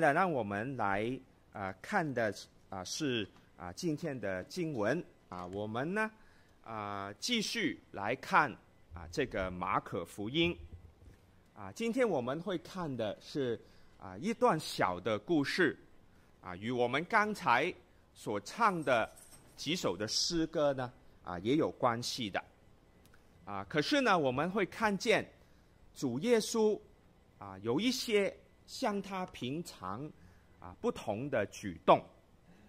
在呢，让我们来啊、看的啊、是啊、今天的经文啊，我们呢啊、继续来看啊、这个马可福音啊，今天我们会看的是啊、一段小的故事啊，与我们刚才所唱的几首的诗歌呢啊也有关系的啊，可是呢我们会看见主耶稣啊有一些。像他平常啊不同的举动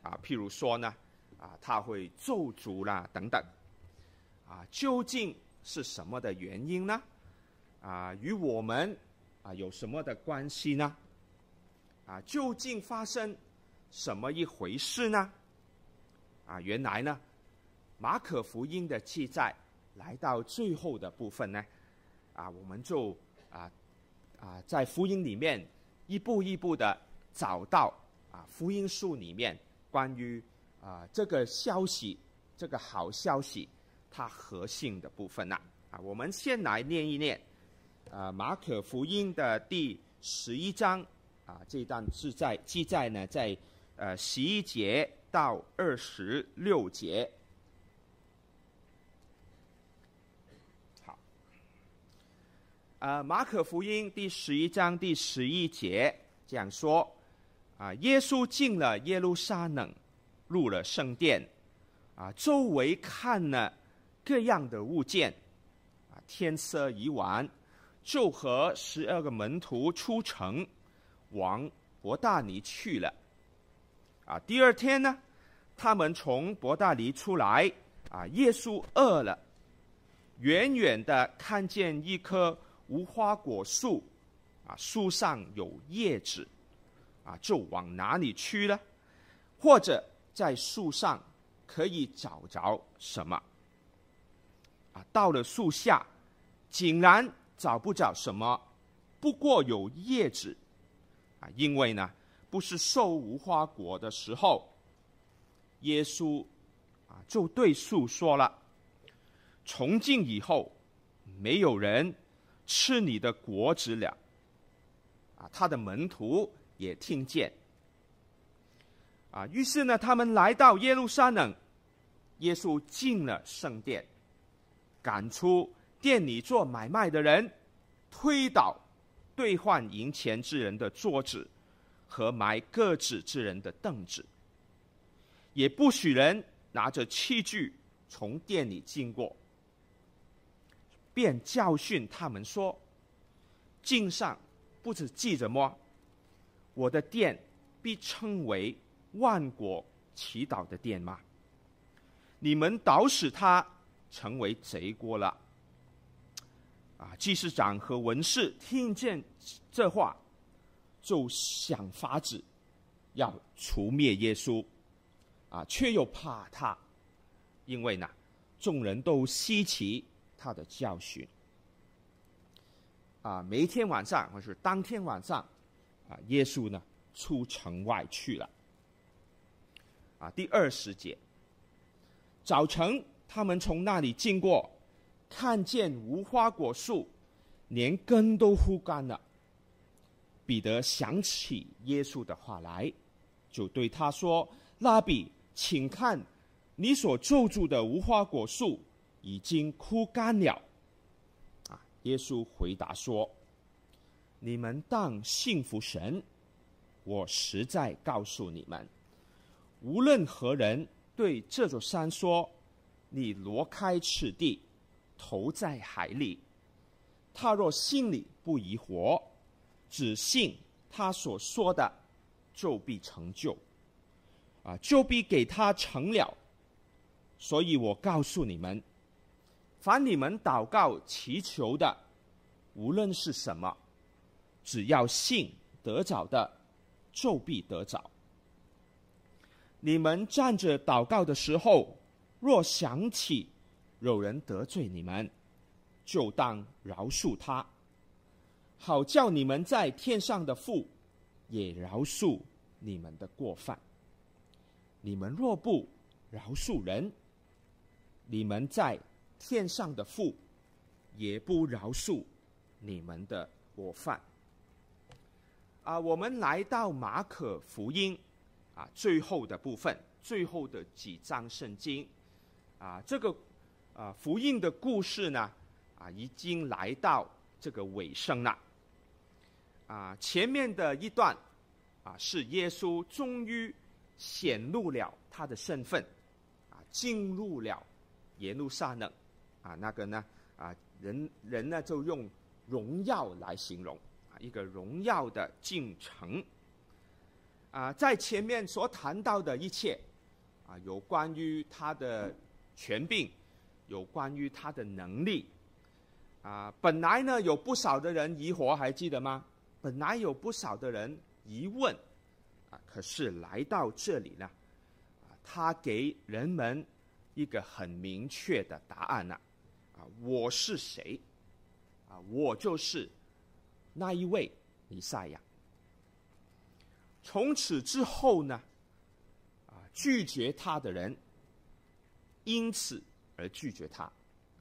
啊，譬如说呢啊，他会咒诅啦等等啊，究竟是什么的原因呢？啊，与我们啊有什么的关系呢？啊，究竟发生什么一回事呢？啊，原来呢，马可福音的记载来到最后的部分呢，啊，我们就啊啊在福音里面。一步一步的找到啊，福音书里面关于啊这个消息，这个好消息，它核心的部分呐啊，我们先来念一念啊，马可福音的第十一章啊，这段是在记载呢，在呃十一节到二十六节。啊，马可福音第十一章第十一节这样说：啊，耶稣进了耶路撒冷，入了圣殿，啊，周围看了各样的物件，啊，天色已晚，就和十二个门徒出城，往伯大尼去了。啊，第二天呢，他们从伯大尼出来，啊，耶稣饿了，远远的看见一棵。无花果树，啊，树上有叶子，啊，就往哪里去了？或者在树上可以找着什么？啊，到了树下，竟然找不着什么，不过有叶子，啊，因为呢，不是收无花果的时候。耶稣啊，就对树说了：从今以后，没有人。吃你的果子了，啊，他的门徒也听见，啊，于是呢，他们来到耶路撒冷，耶稣进了圣殿，赶出店里做买卖的人，推倒兑换银钱之人的桌子和卖鸽子之人的凳子，也不许人拿着器具从店里经过。便教训他们说：“经上不止记着么？我的殿必称为万国祈祷的殿吗？你们倒使他成为贼国了。”啊，祭司长和文士听见这话，就想法子要除灭耶稣，啊，却又怕他，因为呢，众人都稀奇。他的教训啊，每一天晚上或是当天晚上啊，耶稣呢出城外去了啊。第二十节，早晨他们从那里经过，看见无花果树连根都枯干了。彼得想起耶稣的话来，就对他说：“拉比，请看你所咒住的无花果树。”已经枯干了，啊！耶稣回答说：“你们当信服神。我实在告诉你们，无论何人对这座山说：‘你挪开此地，投在海里’，他若心里不疑惑，只信他所说的，就必成就，啊，就必给他成了。所以我告诉你们。”凡你们祷告祈求的，无论是什么，只要信得着的，就必得着。你们站着祷告的时候，若想起有人得罪你们，就当饶恕他，好叫你们在天上的父也饶恕你们的过犯。你们若不饶恕人，你们在天上的父也不饶恕你们的过犯。啊，我们来到马可福音啊最后的部分，最后的几章圣经啊，这个啊福音的故事呢啊已经来到这个尾声了。啊，前面的一段啊是耶稣终于显露了他的身份，啊进入了耶路撒冷，啊那个呢啊人人呢就用荣耀来形容啊。一个荣耀的进程啊，在前面所谈到的一切啊，有关于他的权柄，有关于他的能力啊，本来呢有不少的人疑惑，还记得吗？本来有不少的人疑问啊，可是来到这里呢，啊，他给人们一个很明确的答案了，我是谁？啊，我就是。那一位弥赛亚，从此之后呢，啊，拒绝他的人，因此而拒绝他，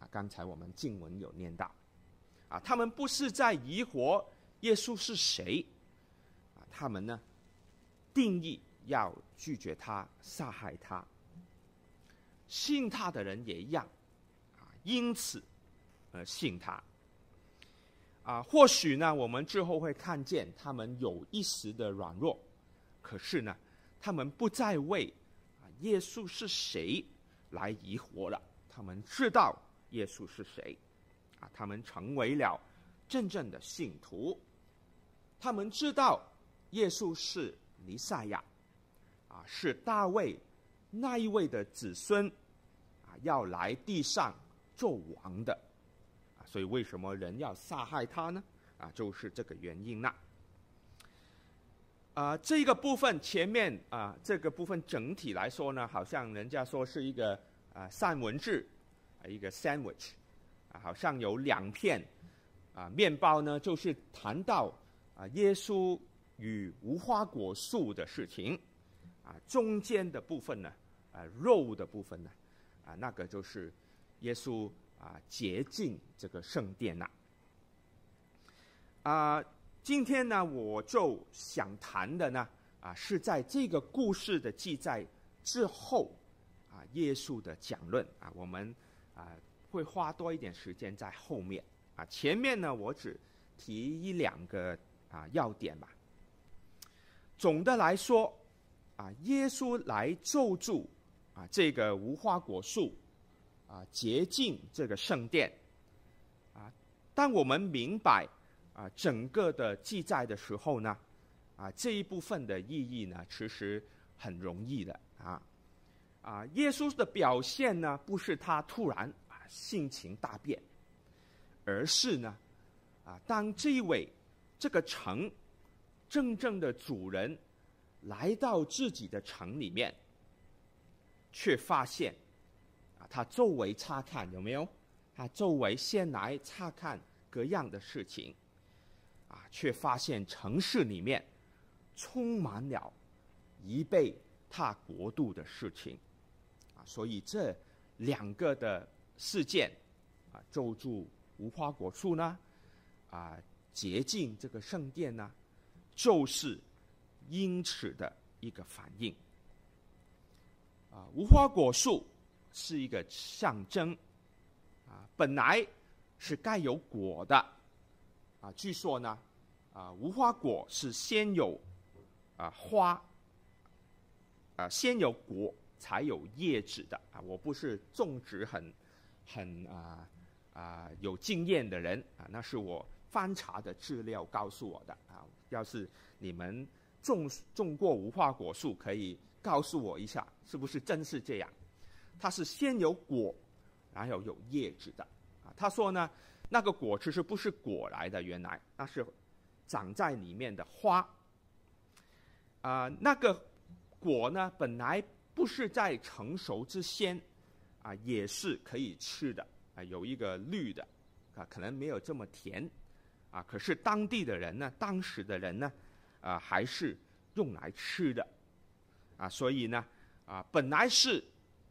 啊，刚才我们经文有念到，啊，他们不是在疑惑耶稣是谁，啊，他们呢，定义要拒绝他，杀害他，信他的人也一样，因此而信他。啊，或许呢，我们之后会看见他们有一时的软弱，可是呢，他们不再为啊耶稣是谁来疑惑了。他们知道耶稣是谁，啊，他们成为了真正的信徒。他们知道耶稣是弥赛亚，啊，是大卫那一位的子孙，啊，要来地上做王的。啊所以，为什么人要杀害他呢？啊，就是这个原因呐。啊，这个部分前面啊，这个部分整体来说呢，好像人家说是一个啊三文治，啊一个 sandwich，啊，好像有两片啊面包呢，就是谈到啊耶稣与无花果树的事情，啊中间的部分呢，啊肉的部分呢，啊那个就是耶稣。啊，洁净这个圣殿呐！啊，今天呢，我就想谈的呢，啊，是在这个故事的记载之后，啊，耶稣的讲论啊，我们啊会花多一点时间在后面啊，前面呢，我只提一两个啊要点吧。总的来说，啊，耶稣来咒诅啊这个无花果树。啊，洁净这个圣殿，啊，当我们明白啊整个的记载的时候呢，啊这一部分的意义呢，其实很容易的啊，啊耶稣的表现呢，不是他突然啊性情大变，而是呢，啊当这一位这个城真正的主人来到自己的城里面，却发现。他周围查看有没有？他周围先来查看各样的事情，啊，却发现城市里面充满了违背他国度的事情，啊，所以这两个的事件，啊，咒诅无花果树呢，啊，洁净这个圣殿呢，就是因此的一个反应，啊，无花果树。是一个象征，啊，本来是该有果的，啊，据说呢，啊，无花果是先有啊花，啊，先有果才有叶子的，啊，我不是种植很很啊啊有经验的人，啊，那是我翻查的资料告诉我的，啊，要是你们种种过无花果树，可以告诉我一下，是不是真是这样？它是先有果，然后有叶子的啊。他说呢，那个果其实不是果来的，原来那是长在里面的花啊。那个果呢，本来不是在成熟之前啊，也是可以吃的啊。有一个绿的啊，可能没有这么甜啊。可是当地的人呢，当时的人呢，啊，还是用来吃的啊。所以呢，啊，本来是。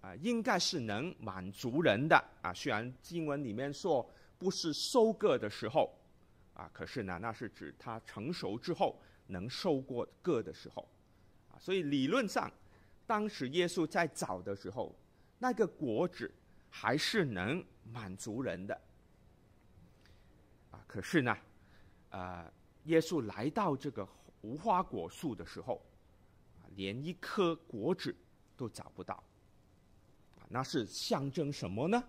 啊，应该是能满足人的啊。虽然经文里面说不是收割的时候，啊，可是呢，那是指它成熟之后能收过个的时候，啊，所以理论上，当时耶稣在找的时候，那个果子还是能满足人的。啊，可是呢，呃，耶稣来到这个无花果树的时候，啊，连一颗果子都找不到。那是象征什么呢？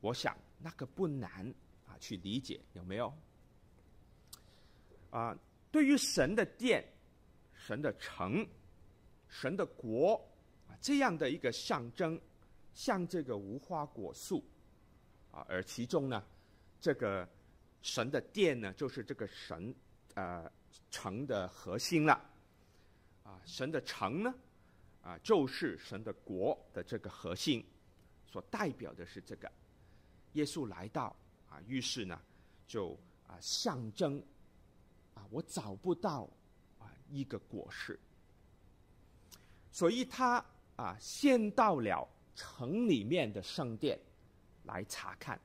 我想那个不难啊去理解，有没有？啊，对于神的殿、神的城、神的国啊这样的一个象征，像这个无花果树啊，而其中呢，这个神的殿呢，就是这个神呃城的核心了。啊，神的城呢，啊，就是神的国的这个核心，所代表的是这个。耶稣来到啊，于是呢，就啊象征啊，我找不到啊一个果实，所以他啊先到了城里面的圣殿来查看，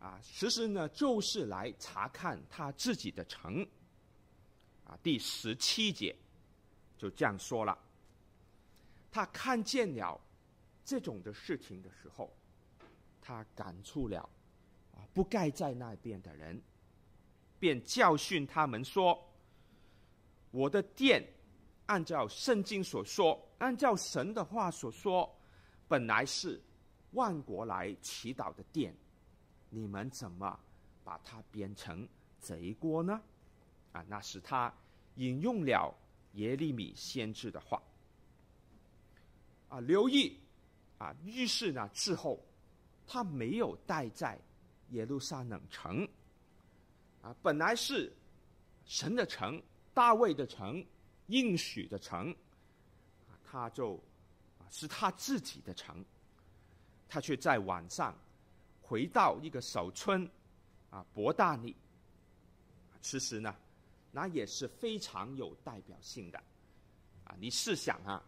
啊，其实呢就是来查看他自己的城，啊，第十七节就这样说了，他看见了这种的事情的时候。他感触了啊不该在那边的人，便教训他们说：“我的殿，按照圣经所说，按照神的话所说，本来是万国来祈祷的殿，你们怎么把它变成贼窝呢？”啊，那是他引用了耶利米先知的话。啊，留意啊，于是呢之后。他没有待在耶路撒冷城，啊，本来是神的城、大卫的城、应许的城，啊，他就啊是他自己的城，他却在晚上回到一个小村，啊，伯大尼。其实呢，那也是非常有代表性的，啊，你试想啊，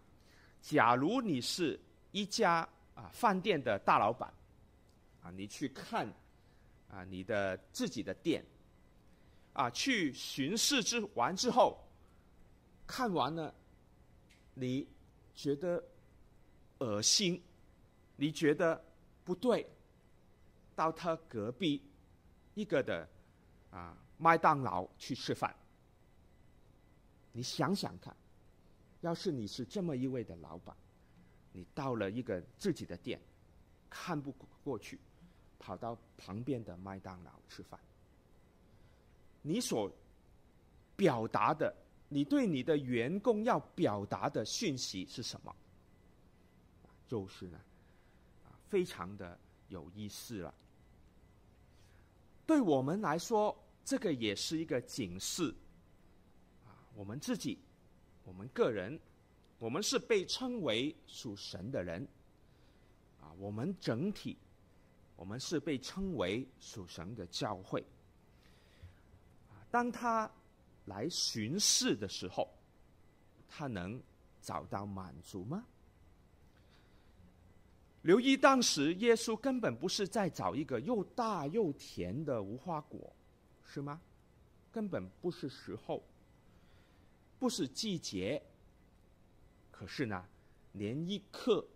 假如你是一家啊饭店的大老板。啊，你去看，啊，你的自己的店，啊，去巡视之完之后，看完了，你觉得恶心，你觉得不对，到他隔壁一个的啊麦当劳去吃饭，你想想看，要是你是这么一位的老板，你到了一个自己的店，看不过去。跑到旁边的麦当劳吃饭，你所表达的，你对你的员工要表达的讯息是什么？就是呢，啊，非常的有意思了。对我们来说，这个也是一个警示。啊，我们自己，我们个人，我们是被称为属神的人。啊，我们整体。我们是被称为属神的教会。当他来巡视的时候，他能找到满足吗？留意当时耶稣根本不是在找一个又大又甜的无花果，是吗？根本不是时候，不是季节。可是呢，连一颗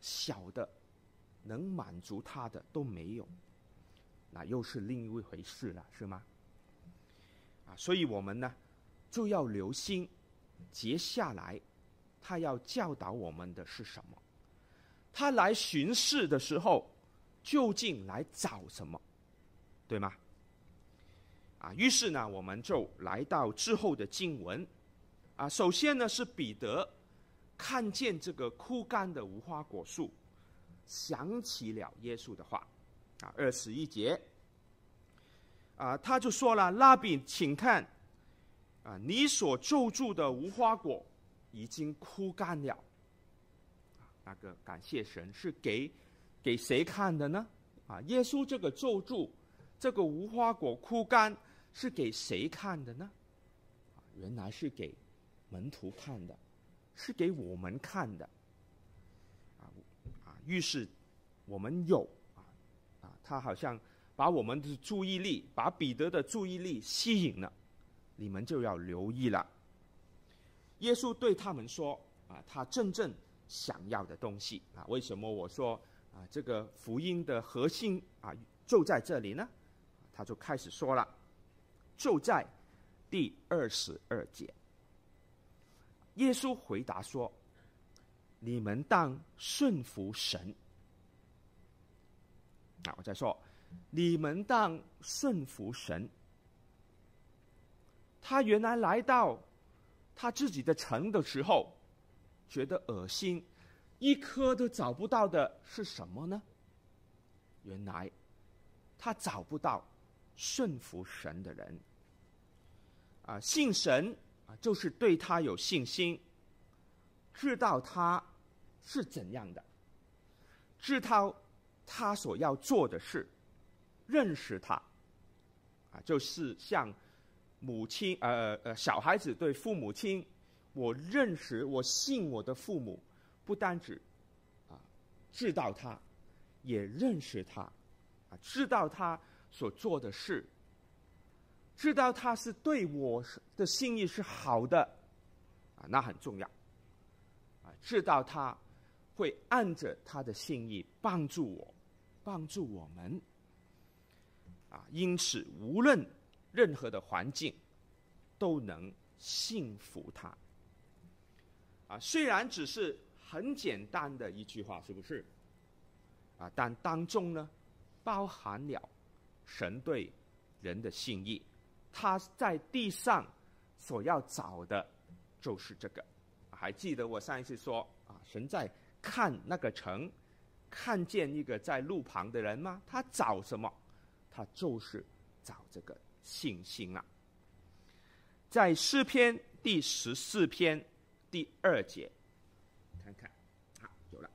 小的。能满足他的都没有，那又是另一回事了，是吗？啊，所以我们呢就要留心，接下来他要教导我们的是什么？他来巡视的时候，究竟来找什么？对吗？啊，于是呢，我们就来到之后的经文，啊，首先呢是彼得看见这个枯干的无花果树。想起了耶稣的话，啊，二十一节，啊，他就说了：“拉比，请看，啊，你所咒诅的无花果已经枯干了。”那个感谢神是给给谁看的呢？啊，耶稣这个咒助，这个无花果枯干是给谁看的呢？原来是给门徒看的，是给我们看的。啊啊于是，我们有啊啊，他好像把我们的注意力，把彼得的注意力吸引了。你们就要留意了。耶稣对他们说：“啊，他真正想要的东西啊，为什么我说啊，这个福音的核心啊就在这里呢？”他就开始说了，就在第二十二节。耶稣回答说：“你们当顺服神。”啊，我再说，你们当顺服神。他原来来到他自己的城的时候，觉得恶心，一颗都找不到的是什么呢？原来他找不到顺服神的人。啊，信神就是对他有信心，知道他是怎样的，知道他所要做的事，认识他，啊，就是像。母亲，呃呃，小孩子对父母亲，我认识，我信我的父母，不单止，啊，知道他，也认识他，啊，知道他所做的事，知道他是对我的心意是好的，啊，那很重要，啊，知道他会按着他的心意帮助我，帮助我们，啊，因此无论。任何的环境都能信服他啊！虽然只是很简单的一句话，是不是？啊，但当中呢，包含了神对人的信义。他在地上所要找的，就是这个。还记得我上一次说啊，神在看那个城，看见一个在路旁的人吗？他找什么？他就是找这个。信心啊，在诗篇第十四篇第二节，看看，好，有了。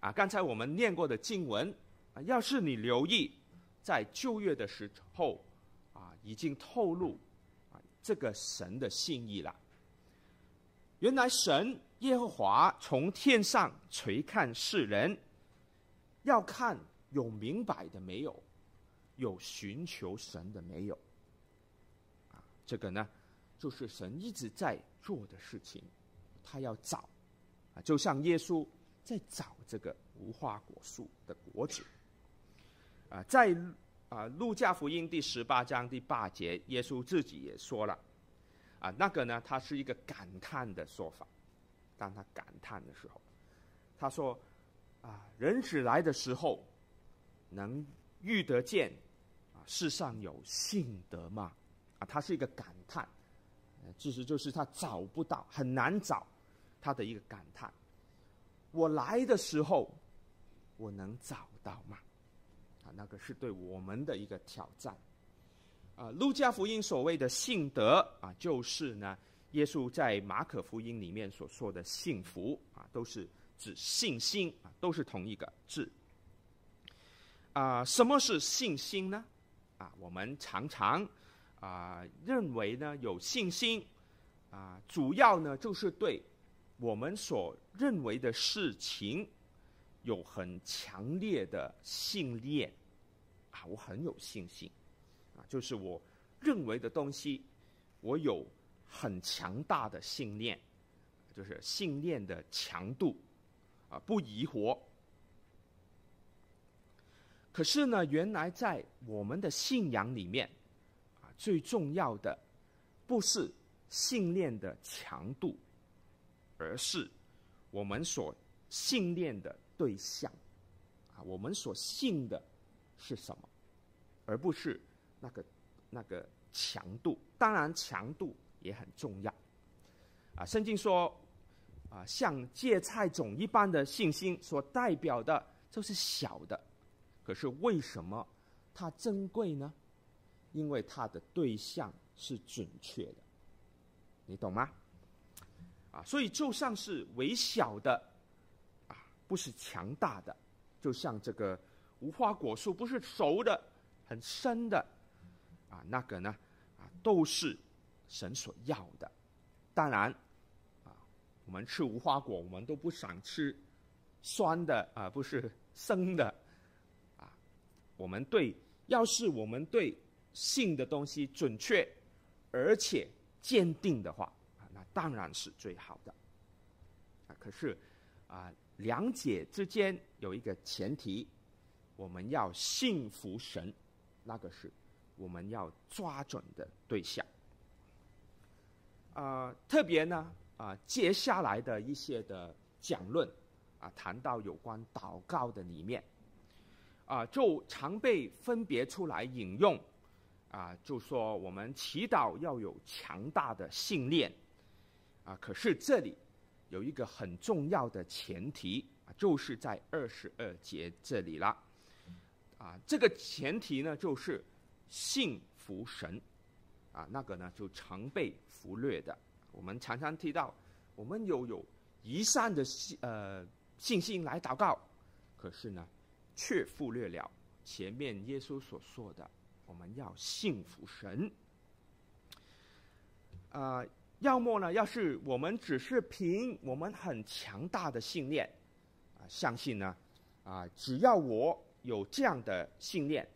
啊，刚才我们念过的经文啊，要是你留意，在旧约的时候啊，已经透露啊这个神的心意了。原来神耶和华从天上垂看世人，要看有明白的没有。有寻求神的没有？啊，这个呢，就是神一直在做的事情，他要找，啊，就像耶稣在找这个无花果树的果子。啊，在啊路加福音第十八章第八节，耶稣自己也说了，啊，那个呢，他是一个感叹的说法。当他感叹的时候，他说：“啊，人子来的时候，能遇得见。”啊世上有信德吗？啊，他是一个感叹，其实就是他找不到，很难找他的一个感叹。我来的时候，我能找到吗？那个是对我们的一个挑战。啊，路加福音所谓的信德啊，就是呢，耶稣在马可福音里面所说的幸福啊，都是指信心啊，都是同一个字。啊，什么是信心呢？啊，我们常常啊认为呢，有信心啊，主要呢就是对我们所认为的事情有很强烈的信念。啊，我很有信心。啊，就是我认为的东西，我有很强大的信念，就是信念的强度。啊，不疑惑。可是呢，原来在我们的信仰里面，啊，最重要的不是信念的强度，而是我们所信念的对象，啊，我们所信的是什么，而不是那个那个强度。当然，强度也很重要。啊，圣经说，啊，像芥菜种一般的信心，所代表的就是小的。可是为什么它珍贵呢？因为它的对象是准确的，你懂吗？啊，所以就像是微小的，不是强大的，就像这个无花果树不是熟的、很深的，啊，那个呢，啊，都是神所要的。当然，啊，我们吃无花果，我们都不想吃酸的啊，不是生的。啊我们对，要是我们对性的东西准确而且坚定的话，啊，那当然是最好的。啊，可是啊，两者之间有一个前提，我们要信服神，那个是我们要抓准的对象。啊，特别呢，啊，接下来的一些的讲论，啊，谈到有关祷告的里面。啊，就常被分别出来引用，啊，就说我们祈祷要有强大的信念，啊，可是这里有一个很重要的前提，啊，就是在二十二节这里了，啊，这个前提呢就是信服神，啊，那个呢就常被忽略的。我们常常提到，我们有有一善的信呃信心来祷告，可是呢，却忽略了前面耶稣所说的，我们要信服神。啊、要么呢，要是我们只是凭我们很强大的信念，啊、相信呢，啊、只要我有这样的信念，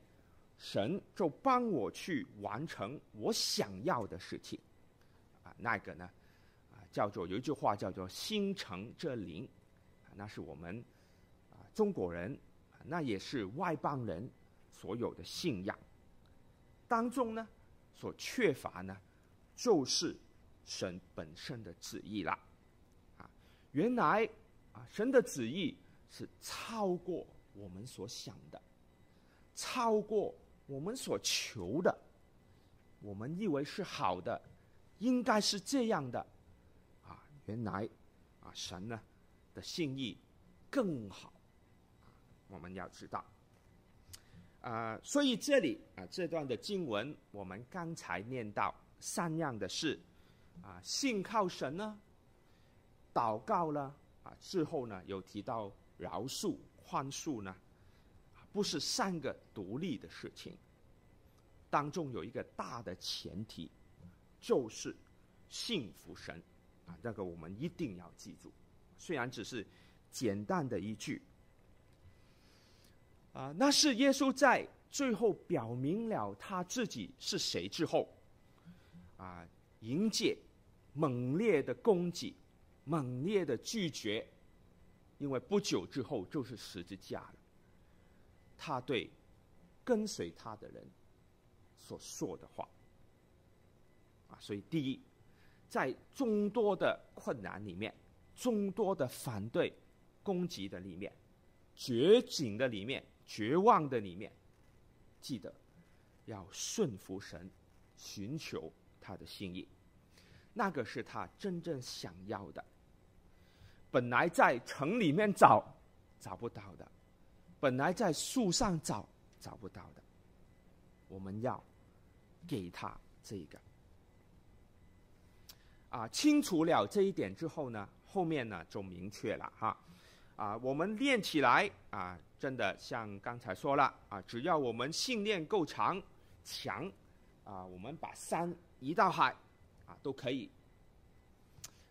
神就帮我去完成我想要的事情。啊、那个呢，啊、叫做有一句话叫做“心诚则灵”，啊，那是我们啊、中国人。那也是外邦人所有的信仰当中呢，所缺乏呢，就是神本身的旨意啦。啊，原来啊，神的旨意是超过我们所想的，超过我们所求的。我们以为是好的，应该是这样的。啊，原来啊，神呢的心意更好。我们要知道，啊、所以这里啊，这段的经文，我们刚才念到三样的事，啊，信靠神呢，祷告了，啊，之后呢，有提到饶恕、宽恕呢，不是三个独立的事情，当中有一个大的前提，就是信服神，啊，这个我们一定要记住，虽然只是简单的一句。啊，那是耶稣在最后表明了他自己是谁之后，啊，迎接猛烈的攻击，猛烈的拒绝，因为不久之后就是十字架了。他对跟随他的人所说的话，啊，所以第一，在众多的困难里面，众多的反对攻击的里面，绝境的里面。绝望的里面，记得要顺服神，寻求他的心意，那个是他真正想要的。本来在城里面找找不到的，本来在树上找找不到的，我们要给他这个。啊，清楚了这一点之后呢，后面呢就明确了哈。啊，我们练起来啊，真的像刚才说了啊，只要我们信念够长强，啊，我们把山移到海，都可以。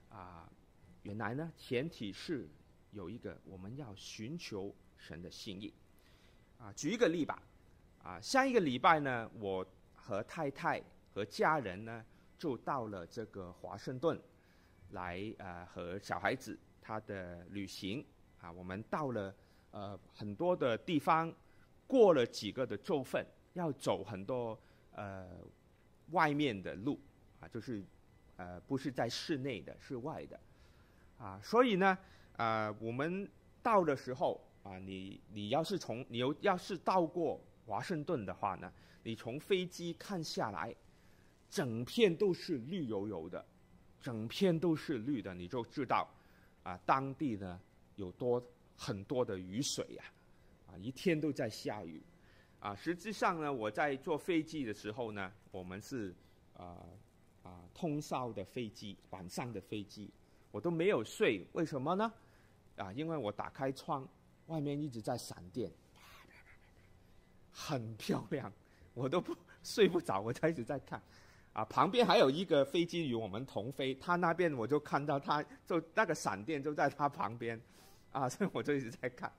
啊，原来呢，前提是有一个我们要寻求神的心意。啊，举一个例吧。啊，上一个礼拜呢，我和太太和家人呢，就到了这个华盛顿，来呃和小孩子他的旅行。啊，我们到了呃很多的地方，过了几个的州份，要走很多呃外面的路啊，就是呃不是在室内的，室外的啊，所以呢啊、呃，我们到的时候啊，你你要是从你有要是到过华盛顿的话呢，你从飞机看下来，整片都是绿油油的，整片都是绿的，你就知道啊，当地呢。有多很多的雨水呀，啊，一天都在下雨，啊，实际上呢，我在坐飞机的时候呢，我们是啊啊通宵的飞机，晚上的飞机，我都没有睡，为什么呢？啊，因为我打开窗，外面一直在闪电，很漂亮，我都不睡不着，我才一直在看，啊，旁边还有一个飞机与我们同飞，他那边我就看到他就那个闪电就在他旁边。啊，所以我就一直在看，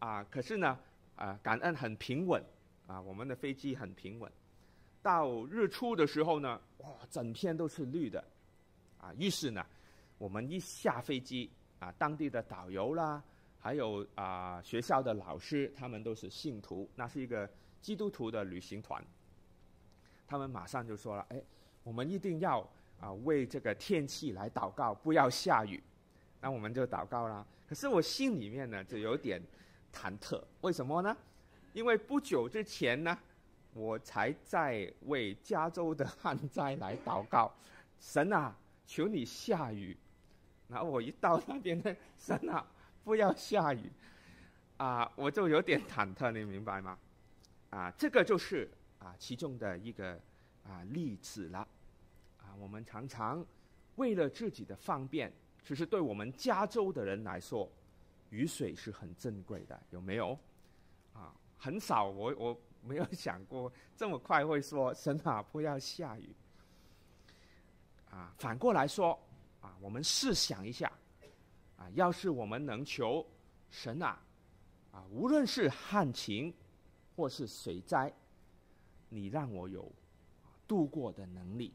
啊，可是呢，啊，感恩很平稳，啊，我们的飞机很平稳，到日出的时候呢，哇，整片都是绿的，啊，于是呢，我们一下飞机啊，当地的导游啦，还有啊学校的老师，他们都是信徒，那是一个基督徒的旅行团，他们马上就说了，哎，我们一定要啊为这个天气来祷告，不要下雨，那我们就祷告啦。可是我心里面呢就有点忐忑，为什么呢？因为不久之前呢。我才在为加州的旱灾来祷告，神啊，求你下雨。然后我一到那边呢，神啊，不要下雨，啊，我就有点忐忑，你明白吗？啊，这个就是啊其中的一个啊例子了。啊，我们常常为了自己的方便，其实对我们加州的人来说，雨水是很珍贵的，有没有？啊，很少，我我。没有想过这么快会说神啊，不要下雨。啊，反过来说，啊，我们试想一下，啊，要是我们能求神啊，啊，无论是旱情或是水灾，你让我有度过的能力，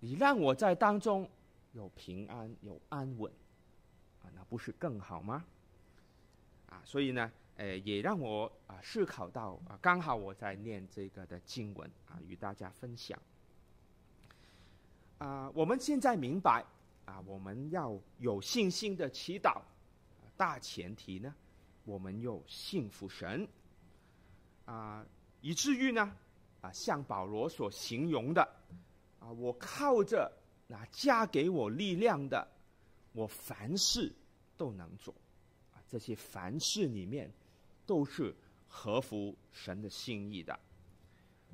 你让我在当中有平安有安稳，啊，那不是更好吗？啊，所以呢。诶，也让我啊思考到啊，刚好我在念这个的经文啊，与大家分享。啊，我们现在明白啊，我们要有信心的祈祷，大前提呢，我们有信服神啊，以至于呢啊，像保罗所形容的啊，我靠着那加给我力量的，我凡事都能做啊，这些凡事里面。都是合乎神的心意的，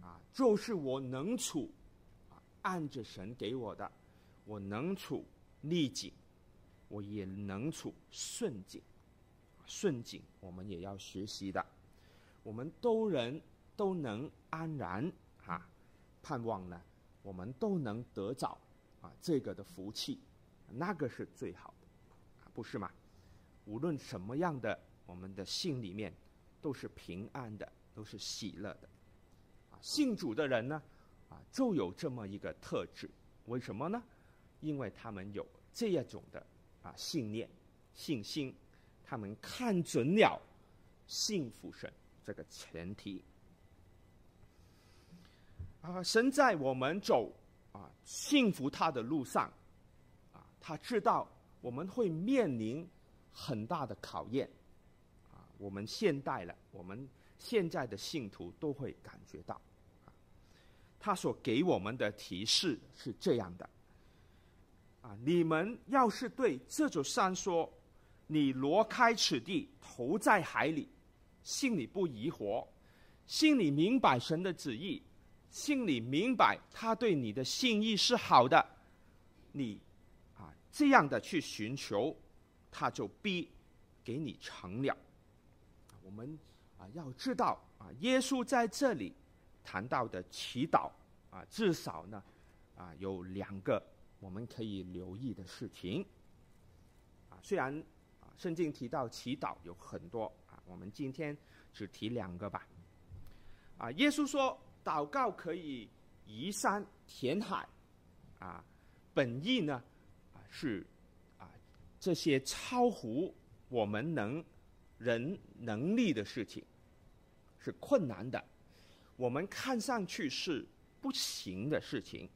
啊，就是我能处，啊，按着神给我的，我能处逆境，我也能处顺境，顺境我们也要学习的，我们都人都能安然啊，盼望呢，我们都能得着啊这个的福气，那个是最好的，不是吗？无论什么样的，我们的心里面。都是平安的，都是喜乐的，啊，信主的人呢，啊，就有这么一个特质，为什么呢？因为他们有这一种的啊信念、信心，他们看准了信服神这个前提。啊，神在我们走啊信服他的路上，啊，他知道我们会面临很大的考验。我们现代了，我们现在的信徒都会感觉到，啊，他所给我们的提示是这样的，啊，你们要是对这座山说，你挪开此地，投在海里，心里不疑惑，心里明白神的旨意，心里明白他对你的心意是好的，你啊这样的去寻求，他就必给你成了。我们啊要知道啊，耶稣在这里谈到的祈祷啊，至少呢啊有两个我们可以留意的事情啊。虽然啊圣经提到祈祷有很多啊，我们今天只提两个吧。啊，耶稣说祷告可以移山填海啊，本意呢啊是啊这些超乎我们能。人能力的事情是困难的，我们看上去是不行的事情，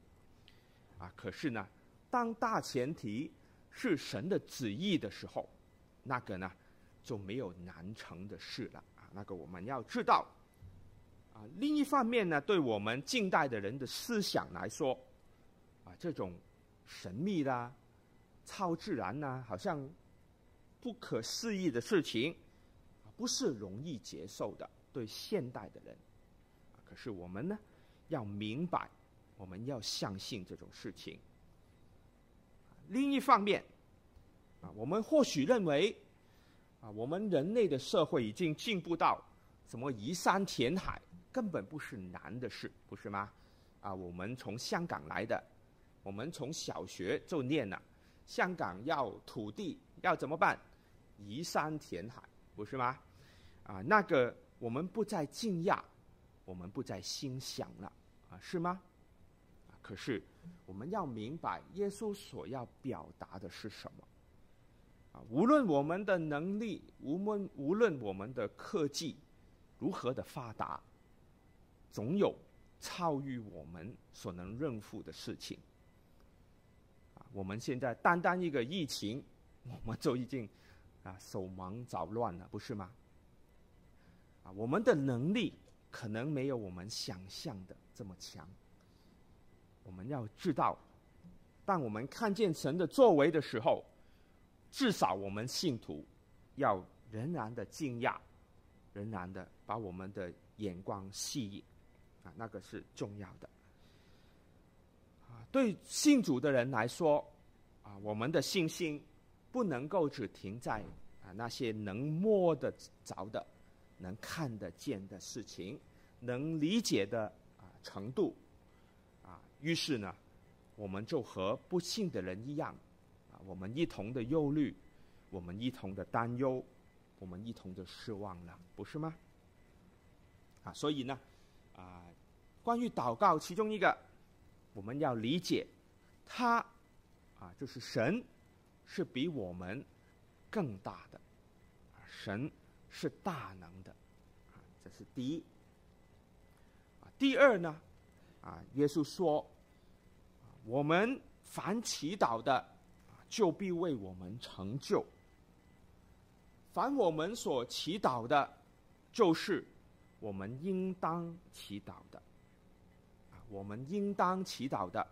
啊，可是呢，当大前提是神的旨意的时候，那个呢就没有难成的事了啊。那个我们要知道，啊，另一方面呢，对我们近代的人的思想来说，啊，这种神秘啦、超自然呐，好像不可思议的事情。不是容易接受的，对现代的人。可是我们呢，要明白，我们要相信这种事情。另一方面，啊，我们或许认为，啊，我们人类的社会已经进步到什么移山填海，根本不是难的事，不是吗？啊，我们从香港来的，我们从小学就念了，香港要土地要怎么办？移山填海，不是吗？啊，那个我们不再惊讶，我们不再心想了，啊，是吗？可是我们要明白，耶稣所要表达的是什么？啊，无论我们的能力，无论无论我们的科技如何的发达，总有超于我们所能应付的事情。我们现在单单一个疫情，我们就已经啊手忙脚乱了，不是吗？我们的能力可能没有我们想象的这么强。我们要知道，当我们看见神的作为的时候，至少我们信徒要仍然的惊讶，仍然的把我们的眼光吸引，啊，那个是重要的。啊，对信主的人来说，啊，我们的信心不能够只停在啊那些能摸得着的、能看得见的事情、能理解的啊程度。啊于是呢，我们就和不信的人一样，啊，我们一同的忧虑，我们一同的担忧，我们一同的失望了，不是吗？啊，所以呢，啊，关于祷告，其中一个我们要理解，他啊，就是神是比我们更大的，神是大能的，啊，这是第一。啊，第二呢？啊，耶稣说：“我们凡祈祷的，就必为我们成就。凡我们所祈祷的，就是我们应当祈祷的。啊，我们应当祈祷的，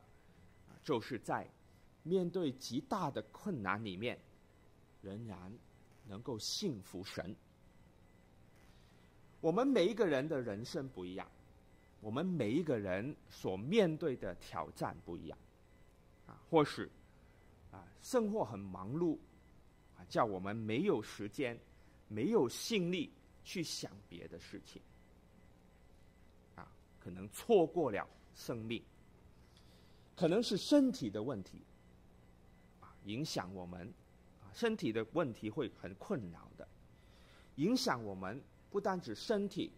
就是在面对极大的困难里面，仍然能够信服神。我们每一个人的人生不一样。”我们每一个人所面对的挑战不一样，啊，或是啊，生活很忙碌，啊，叫我们没有时间、没有心力去想别的事情，啊，可能错过了生命，可能是身体的问题，啊，影响我们，啊，身体的问题会很困扰的，影响我们不单指身体。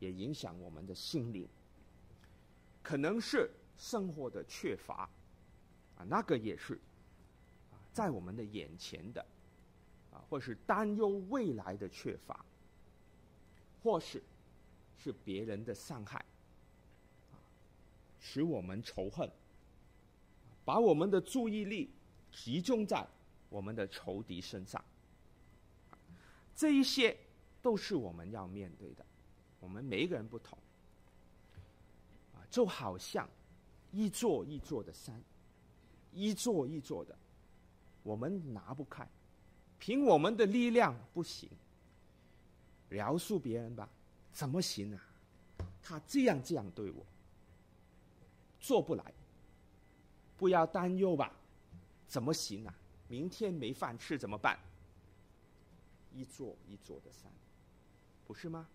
也影响我们的心灵，可能是生活的缺乏，啊，那个也是，啊，在我们的眼前的，啊，或是担忧未来的缺乏，或是是别人的伤害，啊，使我们仇恨，把我们的注意力集中在我们的仇敌身上，这一些都是我们要面对的。我们每一个人不同，啊，就好像一座一座的山，一座一座的，我们拿不开，凭我们的力量不行。饶恕别人吧，怎么行啊？他这样这样对我，做不来。不要担忧吧，怎么行啊？明天没饭吃怎么办？一座一座的山，不是吗？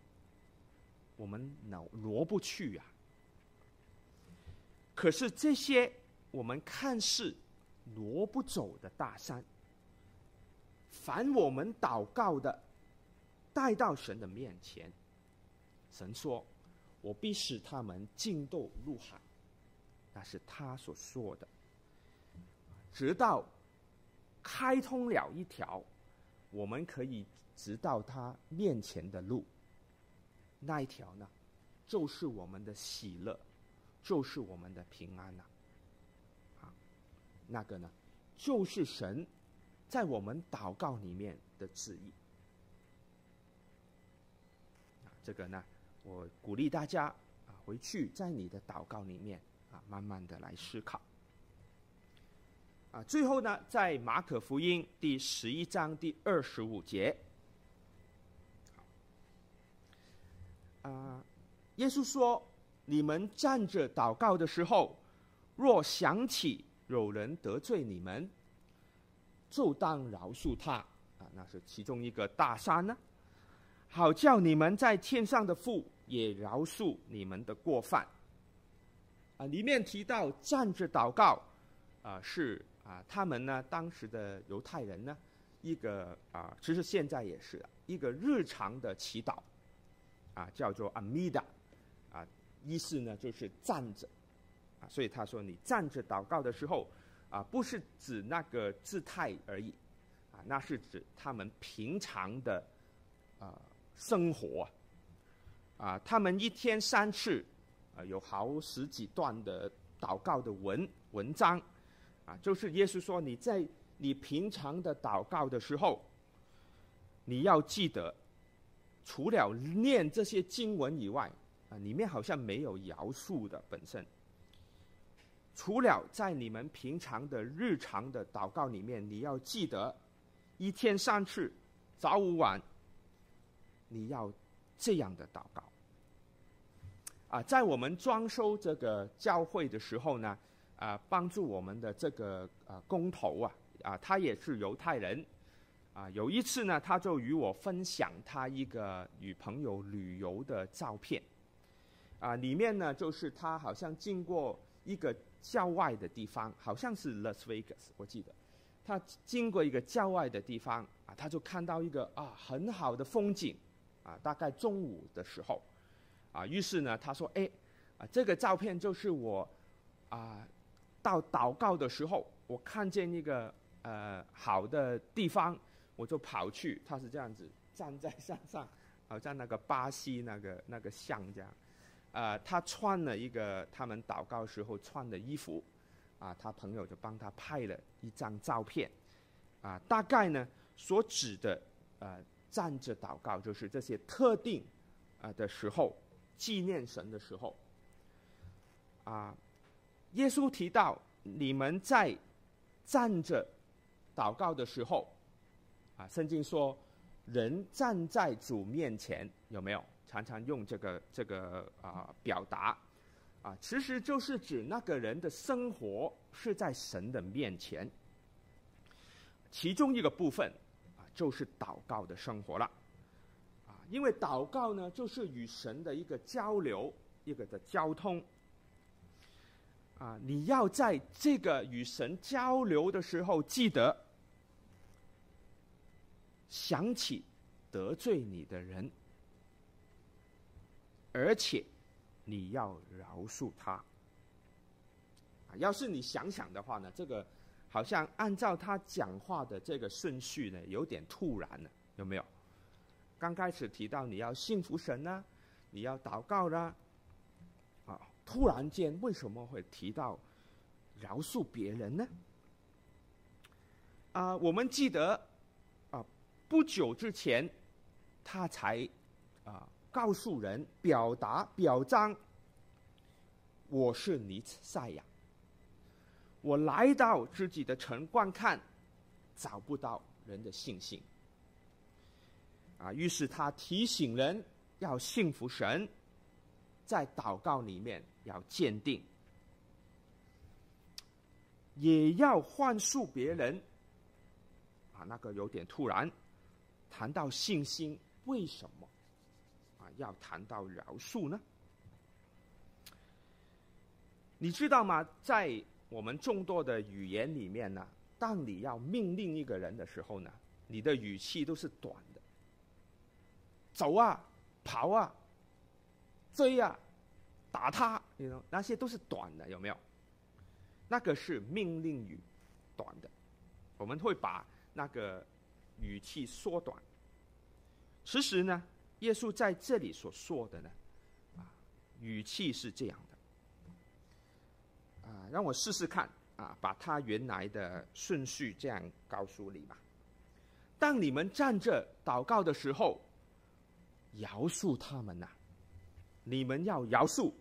我们挪挪不去呀、可是这些我们看似挪不走的大山，凡我们祷告的，带到神的面前，神说：“我必使他们尽都入海。”那是他所说的，直到开通了一条我们可以直到他面前的路。那一条呢，就是我们的喜乐，就是我们的平安呐、啊。那个呢，就是神在我们祷告里面的旨意。啊，这个呢，我鼓励大家啊，回去在你的祷告里面啊，慢慢的来思考。啊，最后呢，在马可福音第十一章第二十五节。啊，耶稣说：“你们站着祷告的时候，若想起有人得罪你们，就当饶恕他。啊，那是其中一个大山呢，好叫你们在天上的父也饶恕你们的过犯。”啊，里面提到站着祷告，啊，是啊，他们呢当时的犹太人呢，一个啊，其实现在也是一个日常的祈祷。啊，叫做阿弥达，啊，意思呢就是站着，啊，所以他说你站着祷告的时候，啊，不是指那个姿态而已，啊，那是指他们平常的啊生活，啊，他们一天三次，啊，有好十几段的祷告的文文章，啊，就是耶稣说你在你平常的祷告的时候，你要记得，除了念这些经文以外。啊，里面好像没有饶恕的本身。除了在你们平常的日常的祷告里面，你要记得一天三次，早午晚，你要这样的祷告。啊，在我们装修这个教会的时候呢，啊，帮助我们的这个啊工头啊，啊，他也是犹太人。啊，有一次呢，他就与我分享他一个与朋友旅游的照片。啊，里面呢，就是他好像经过一个郊外的地方，好像是 Las Vegas，我记得，他经过一个郊外的地方，啊，他就看到一个啊很好的风景，啊，大概中午的时候，啊，于是呢，他说，哎，啊，这个照片就是我，啊，到祷告的时候，我看见一个呃好的地方，我就跑去，他是这样子站在山上，好像那个巴西那个那个像这样。呃，他穿了一个他们祷告时候穿的衣服，啊，他朋友就帮他拍了一张照片，啊，大概呢所指的呃站着祷告就是这些特定啊的时候纪念神的时候，啊，耶稣提到你们在站着祷告的时候，啊，圣经说人站在主面前有没有？常常用这个这个啊、表达，啊，其实就是指那个人的生活是在神的面前，其中一个部分啊就是祷告的生活了，啊，因为祷告呢就是与神的一个交流，一个的交通，啊，你要在这个与神交流的时候，记得想起得罪你的人。而且，你要饶恕他。啊，要是你想想的话呢，这个好像按照他讲话的这个顺序呢，有点突然了，有没有？刚开始提到你要信服神呢，你要祷告啦，啊，突然间为什么会提到饶恕别人呢？啊，我们记得，不久之前他才啊。告诉人，表达表彰，我是弥赛亚。我来到自己的城观看，找不到人的信心。啊，于是他提醒人要信服神，在祷告里面要坚定，也要宽恕别人。啊，那个有点突然，谈到信心，为什么啊？要谈到饶恕呢？你知道吗？在我们众多的语言里面呢，当你要命令一个人的时候呢，你的语气都是短的。走啊，跑啊，追啊，打他，你知道，那些都是短的，有没有？那个是命令语，短的。我们会把那个语气缩短。其实呢？耶稣在这里所说的呢，啊，语气是这样的，啊，让我试试看啊，把他原来的顺序这样告诉你吧。当你们站着祷告的时候，饶恕他们呐、你们要饶恕，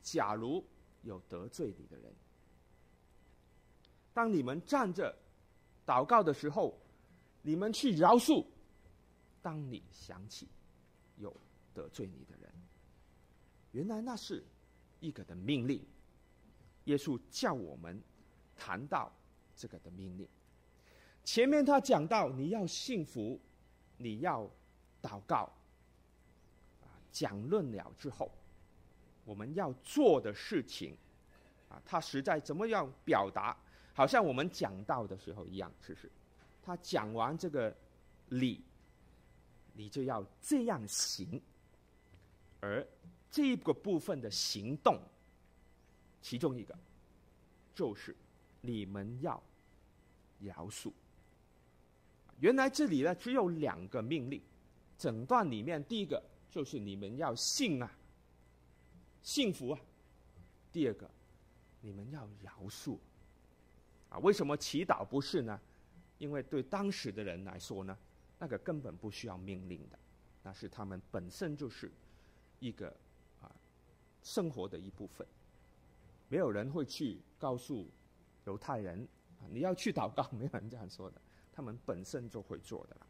假如有得罪你的人。当你们站着祷告的时候，你们去饶恕。当你想起有得罪你的人，原来那是一个的命令。耶稣叫我们谈到这个的命令。前面他讲到你要幸福，你要祷告。啊，讲论了之后，我们要做的事情，啊，他实在怎么样表达？好像我们讲到的时候一样，是不是？他讲完这个理。你就要这样行，而这个部分的行动，其中一个就是你们要饶恕。原来这里呢，只有两个命令，整段里面第一个就是你们要信啊，幸福啊；第二个，你们要饶恕。啊，为什么祈祷不是呢？因为对当时的人来说呢，那个根本不需要命令的，那是他们本身就是一个啊生活的一部分。没有人会去告诉犹太人啊，你要去祷告，没有人这样说的。他们本身就会做的了。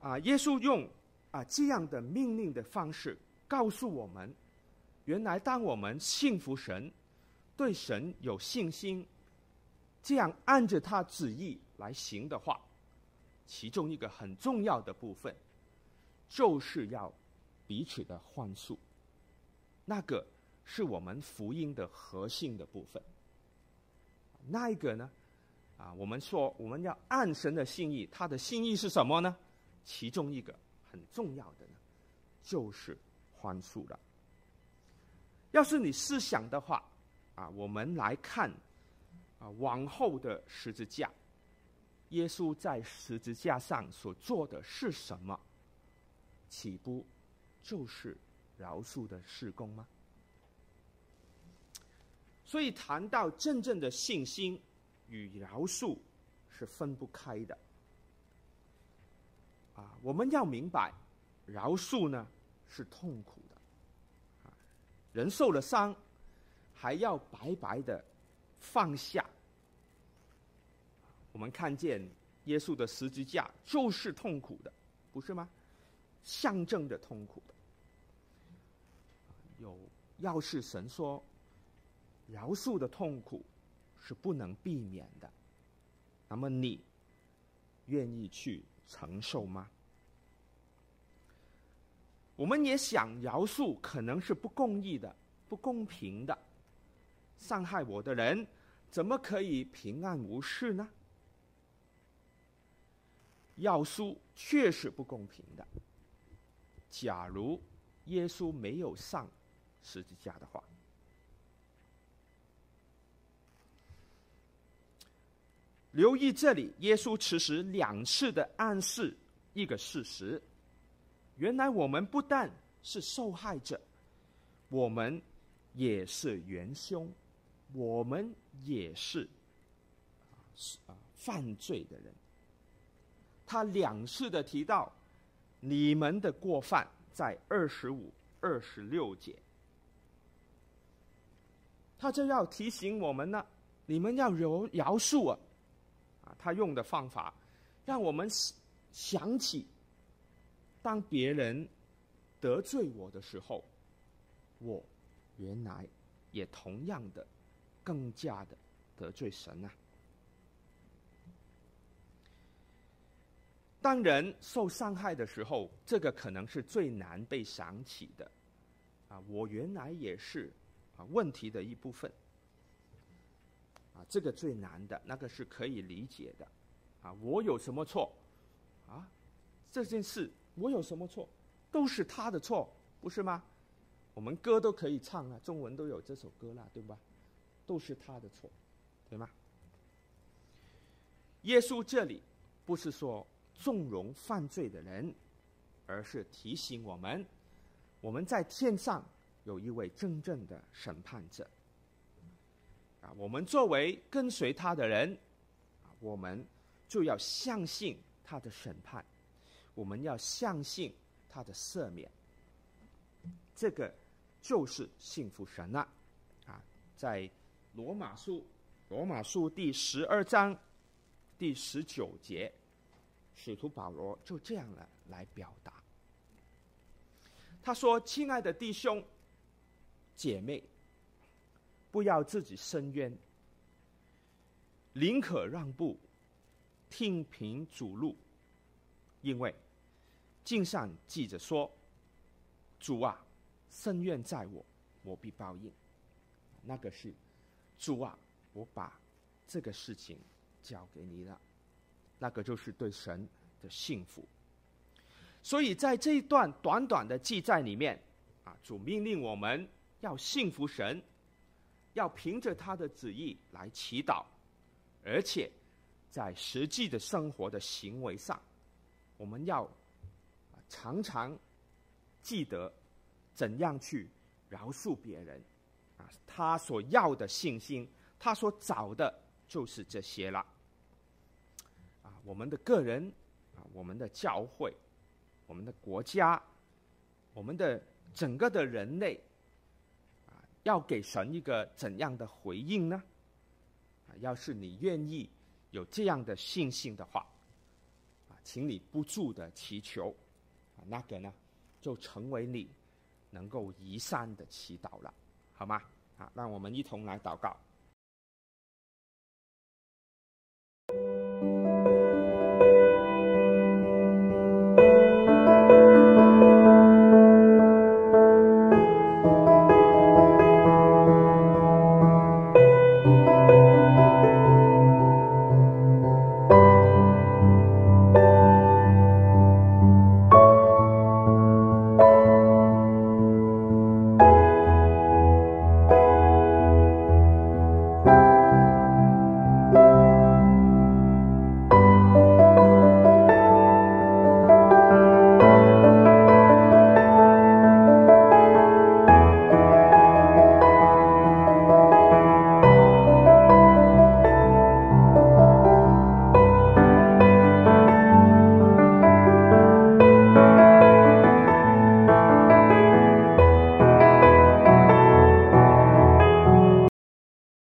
啊，耶稣用啊这样的命令的方式告诉我们，原来当我们信服神，对神有信心，这样按着他旨意来行的话，其中一个很重要的部分，就是要彼此的宽恕。那个是我们福音的核心的部分。那一个呢？啊，我们说我们要按神的心意，他的心意是什么呢？其中一个很重要的呢，就是宽恕了。要是你思想的话，啊，我们来看啊，往后的十字架，耶稣在十字架上所做的是什么？岂不就是饶恕的事工吗？所以谈到真正的信心。与饶恕是分不开的，啊，我们要明白，饶恕呢是痛苦的，啊，人受了伤，还要白白的放下。我们看见耶稣的十字架就是痛苦的，不是吗？象征着痛苦的。有，要是神说饶恕的痛苦。是不能避免的，那么你愿意去承受吗？我们也想饶恕，可能是不公义的、不公平的，伤害我的人怎么可以平安无事呢？饶恕确实不公平的。假如耶稣没有上十字架的话。留意这里，耶稣其实两次的暗示一个事实：原来我们不但是受害者，我们也是元凶，我们也是啊犯罪的人。他两次的提到你们的过犯，在二十五、二十六节，他就要提醒我们呢，你们要饶饶恕啊。他用的方法，让我们想起，当别人得罪我的时候，我原来也同样的，更加的得罪神啊。当人受伤害的时候，这个可能是最难被想起的，啊，我原来也是啊问题的一部分。啊，这个最难的那个是可以理解的，啊，我有什么错？啊，这件事我有什么错？都是他的错，不是吗？我们歌都可以唱了，中文都有这首歌了，对吧？都是他的错，对吗？耶稣这里不是说纵容犯罪的人，而是提醒我们，我们在天上有一位真正的审判者。啊，我们作为跟随他的人，啊，我们就要相信他的审判，我们要相信他的赦免。这个就是信服神了。啊，在罗马书，罗马书第十二章第十九节，使徒保罗就这样了来表达。他说：“亲爱的弟兄姐妹。”不要自己伸冤，宁可让步，听凭主路，因为经上记着说：“主啊，伸冤在我，我必报应。”那个是主啊，我把这个事情交给你了。那个就是对神的信服。所以在这一段短短的记载里面，啊，主命令我们要信服神，要凭着他的旨意来祈祷，而且在实际的生活的行为上，我们要常常记得怎样去饶恕别人，啊，他所要的信心，他所找的就是这些了。啊，我们的个人，啊，我们的教会。我们的国家，我们的整个的人类，啊，要给神一个怎样的回应呢？啊，要是你愿意有这样的信心的话，啊，请你不住的祈求，啊，那个呢，就成为你能够移山的祈祷了，好吗？好，让我们一同来祷告。